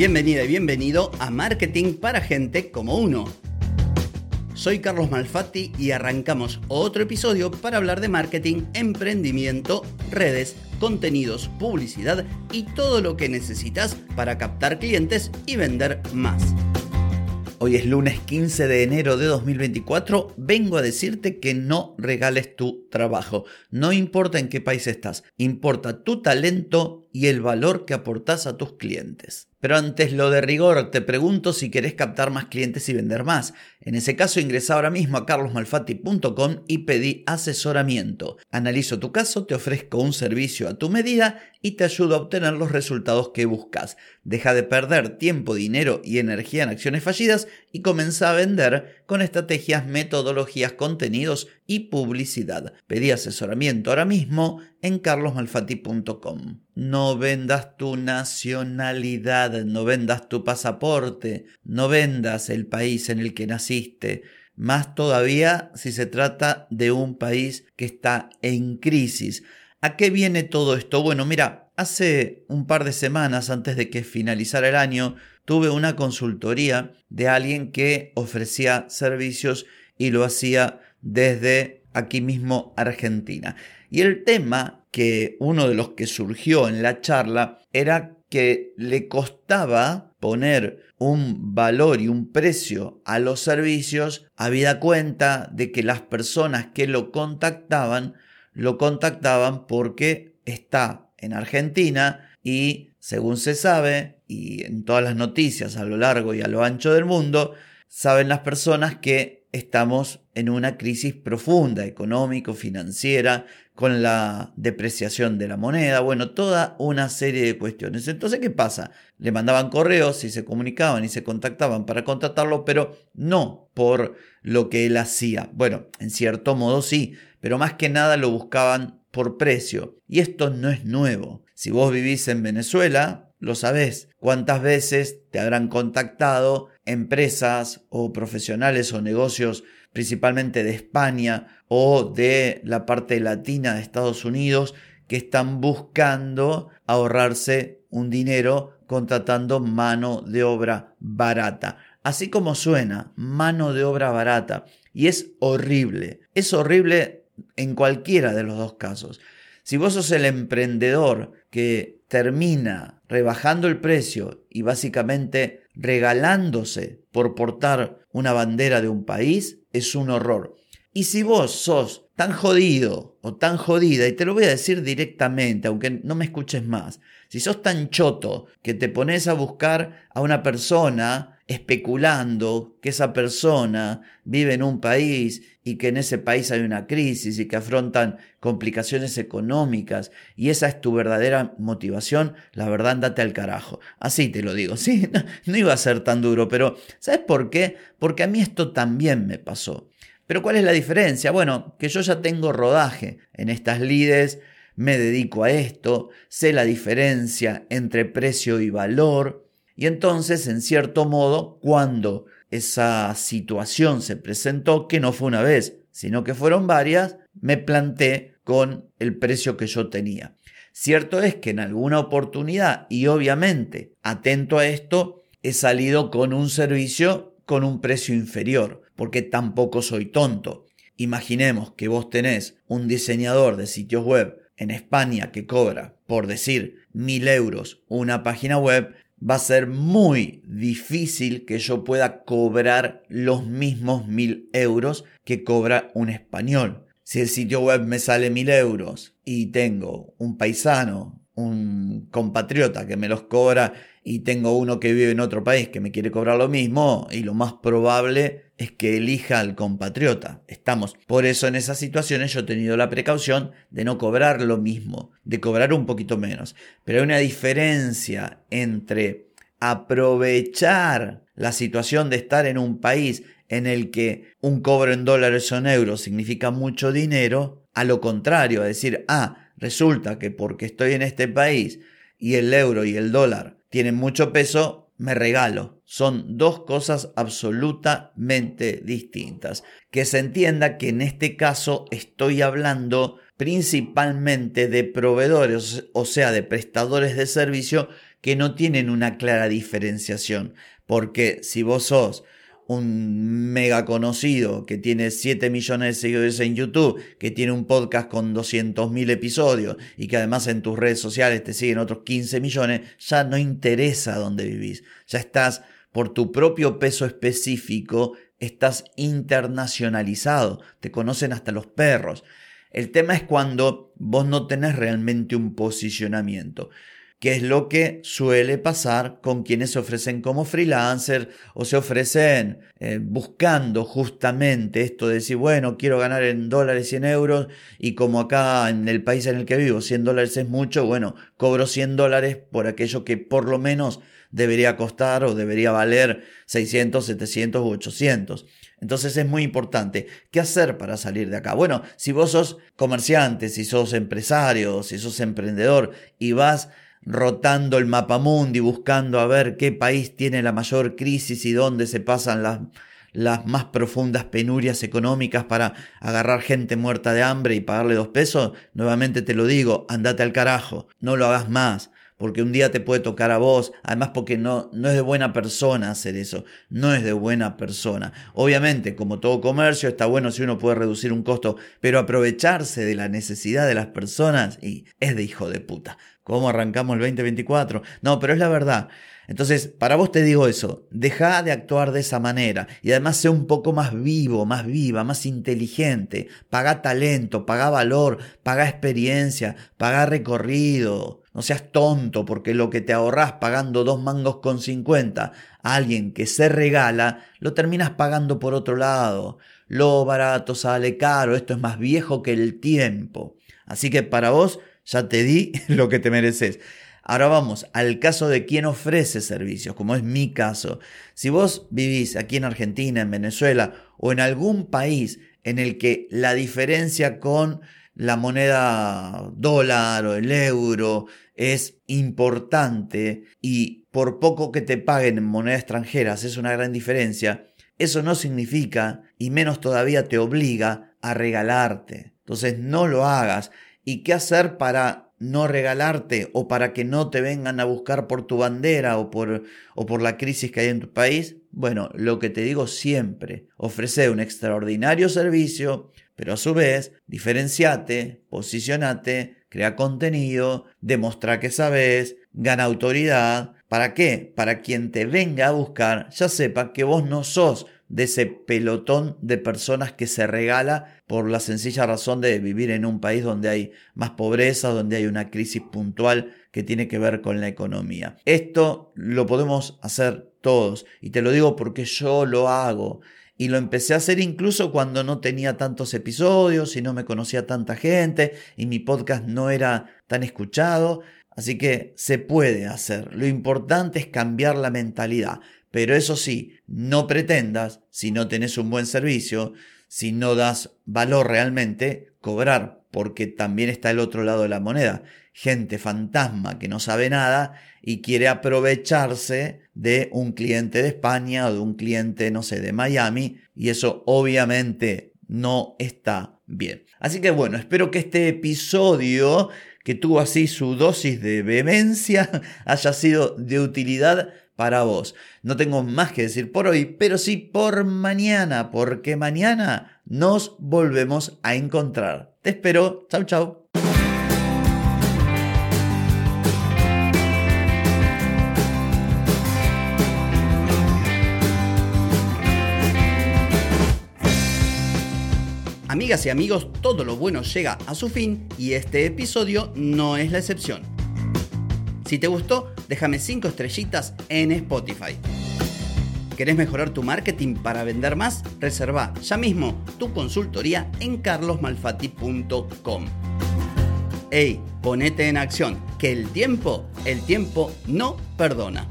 Bienvenida y bienvenido a Marketing para Gente como Uno. Soy Carlos Malfatti y arrancamos otro episodio para hablar de marketing, emprendimiento, redes, contenidos, publicidad y todo lo que necesitas para captar clientes y vender más. Hoy es lunes 15 de enero de 2024. Vengo a decirte que no regales tu trabajo. No importa en qué país estás, importa tu talento y el valor que aportas a tus clientes. Pero antes lo de rigor, te pregunto si querés captar más clientes y vender más. En ese caso ingresa ahora mismo a carlosmalfatti.com y pedí asesoramiento. Analizo tu caso, te ofrezco un servicio a tu medida y te ayudo a obtener los resultados que buscas. Deja de perder tiempo, dinero y energía en acciones fallidas y comienza a vender con estrategias, metodologías, contenidos y publicidad. Pedí asesoramiento ahora mismo en carlosmalfatti.com. No vendas tu nacionalidad, no vendas tu pasaporte, no vendas el país en el que naciste, más todavía si se trata de un país que está en crisis. ¿A qué viene todo esto? Bueno, mira, hace un par de semanas antes de que finalizara el año, tuve una consultoría de alguien que ofrecía servicios y lo hacía desde aquí mismo Argentina. Y el tema que uno de los que surgió en la charla era que le costaba poner un valor y un precio a los servicios habida cuenta de que las personas que lo contactaban lo contactaban porque está en Argentina y según se sabe y en todas las noticias a lo largo y a lo ancho del mundo saben las personas que estamos en una crisis profunda económico financiera con la depreciación de la moneda, bueno, toda una serie de cuestiones. Entonces, ¿qué pasa? Le mandaban correos y se comunicaban y se contactaban para contratarlo, pero no por lo que él hacía. Bueno, en cierto modo sí, pero más que nada lo buscaban por precio. Y esto no es nuevo. Si vos vivís en Venezuela, lo sabés. ¿Cuántas veces te habrán contactado empresas o profesionales o negocios principalmente de España o de la parte latina de Estados Unidos, que están buscando ahorrarse un dinero contratando mano de obra barata. Así como suena, mano de obra barata. Y es horrible. Es horrible en cualquiera de los dos casos. Si vos sos el emprendedor que termina rebajando el precio y básicamente regalándose por portar una bandera de un país, es un horror. Y si vos sos tan jodido o tan jodida, y te lo voy a decir directamente, aunque no me escuches más, si sos tan choto que te pones a buscar a una persona especulando que esa persona vive en un país y que en ese país hay una crisis y que afrontan complicaciones económicas y esa es tu verdadera motivación, la verdad andate al carajo. Así te lo digo, sí, no, no iba a ser tan duro, pero ¿sabes por qué? Porque a mí esto también me pasó. Pero ¿cuál es la diferencia? Bueno, que yo ya tengo rodaje en estas lides, me dedico a esto, sé la diferencia entre precio y valor, y entonces, en cierto modo, cuando esa situación se presentó, que no fue una vez, sino que fueron varias, me planté con el precio que yo tenía. Cierto es que en alguna oportunidad, y obviamente atento a esto, he salido con un servicio con un precio inferior, porque tampoco soy tonto. Imaginemos que vos tenés un diseñador de sitios web en España que cobra, por decir, mil euros una página web, va a ser muy difícil que yo pueda cobrar los mismos mil euros que cobra un español. Si el sitio web me sale mil euros y tengo un paisano un compatriota que me los cobra y tengo uno que vive en otro país que me quiere cobrar lo mismo y lo más probable es que elija al compatriota. Estamos. Por eso en esas situaciones yo he tenido la precaución de no cobrar lo mismo, de cobrar un poquito menos. Pero hay una diferencia entre aprovechar la situación de estar en un país en el que un cobro en dólares o en euros significa mucho dinero, a lo contrario, a decir, ah, Resulta que porque estoy en este país y el euro y el dólar tienen mucho peso, me regalo. Son dos cosas absolutamente distintas. Que se entienda que en este caso estoy hablando principalmente de proveedores, o sea, de prestadores de servicio que no tienen una clara diferenciación. Porque si vos sos un mega conocido que tiene 7 millones de seguidores en YouTube, que tiene un podcast con 200.000 episodios y que además en tus redes sociales te siguen otros 15 millones, ya no interesa dónde vivís. Ya estás por tu propio peso específico, estás internacionalizado, te conocen hasta los perros. El tema es cuando vos no tenés realmente un posicionamiento que es lo que suele pasar con quienes se ofrecen como freelancer o se ofrecen eh, buscando justamente esto de decir, bueno, quiero ganar en dólares y euros y como acá en el país en el que vivo 100 dólares es mucho, bueno, cobro 100 dólares por aquello que por lo menos debería costar o debería valer 600, 700 u 800. Entonces es muy importante. ¿Qué hacer para salir de acá? Bueno, si vos sos comerciante, si sos empresario, si sos emprendedor y vas rotando el mapa mundi, buscando a ver qué país tiene la mayor crisis y dónde se pasan las, las más profundas penurias económicas para agarrar gente muerta de hambre y pagarle dos pesos, nuevamente te lo digo, andate al carajo, no lo hagas más porque un día te puede tocar a vos, además porque no, no es de buena persona hacer eso, no es de buena persona. Obviamente, como todo comercio, está bueno si uno puede reducir un costo, pero aprovecharse de la necesidad de las personas y es de hijo de puta. ¿Cómo arrancamos el 2024? No, pero es la verdad. Entonces, para vos te digo eso, deja de actuar de esa manera y además sé un poco más vivo, más viva, más inteligente, paga talento, paga valor, paga experiencia, paga recorrido, no seas tonto porque lo que te ahorras pagando dos mangos con 50 a alguien que se regala, lo terminas pagando por otro lado. Lo barato sale caro, esto es más viejo que el tiempo. Así que para vos ya te di lo que te mereces. Ahora vamos al caso de quien ofrece servicios, como es mi caso. Si vos vivís aquí en Argentina, en Venezuela o en algún país en el que la diferencia con la moneda dólar o el euro es importante y por poco que te paguen en moneda extranjera es una gran diferencia, eso no significa, y menos todavía te obliga, a regalarte. Entonces no lo hagas. ¿Y qué hacer para no regalarte o para que no te vengan a buscar por tu bandera o por, o por la crisis que hay en tu país? Bueno, lo que te digo siempre, ofrece un extraordinario servicio, pero a su vez, diferenciate, posicionate, crea contenido, demuestra que sabes, gana autoridad. ¿Para qué? Para quien te venga a buscar ya sepa que vos no sos de ese pelotón de personas que se regala por la sencilla razón de vivir en un país donde hay más pobreza, donde hay una crisis puntual que tiene que ver con la economía. Esto lo podemos hacer todos y te lo digo porque yo lo hago y lo empecé a hacer incluso cuando no tenía tantos episodios y no me conocía tanta gente y mi podcast no era tan escuchado. Así que se puede hacer. Lo importante es cambiar la mentalidad. Pero eso sí, no pretendas, si no tenés un buen servicio, si no das valor realmente, cobrar, porque también está el otro lado de la moneda. Gente fantasma que no sabe nada y quiere aprovecharse de un cliente de España o de un cliente, no sé, de Miami, y eso obviamente no está bien. Así que bueno, espero que este episodio que tuvo así su dosis de vehemencia haya sido de utilidad para vos. No tengo más que decir por hoy, pero sí por mañana, porque mañana nos volvemos a encontrar. Te espero. Chau, chau. Amigas y amigos, todo lo bueno llega a su fin y este episodio no es la excepción. Si te gustó, déjame 5 estrellitas en Spotify. ¿Querés mejorar tu marketing para vender más? Reserva ya mismo tu consultoría en carlosmalfati.com. ¡Ey! Ponete en acción, que el tiempo, el tiempo no perdona.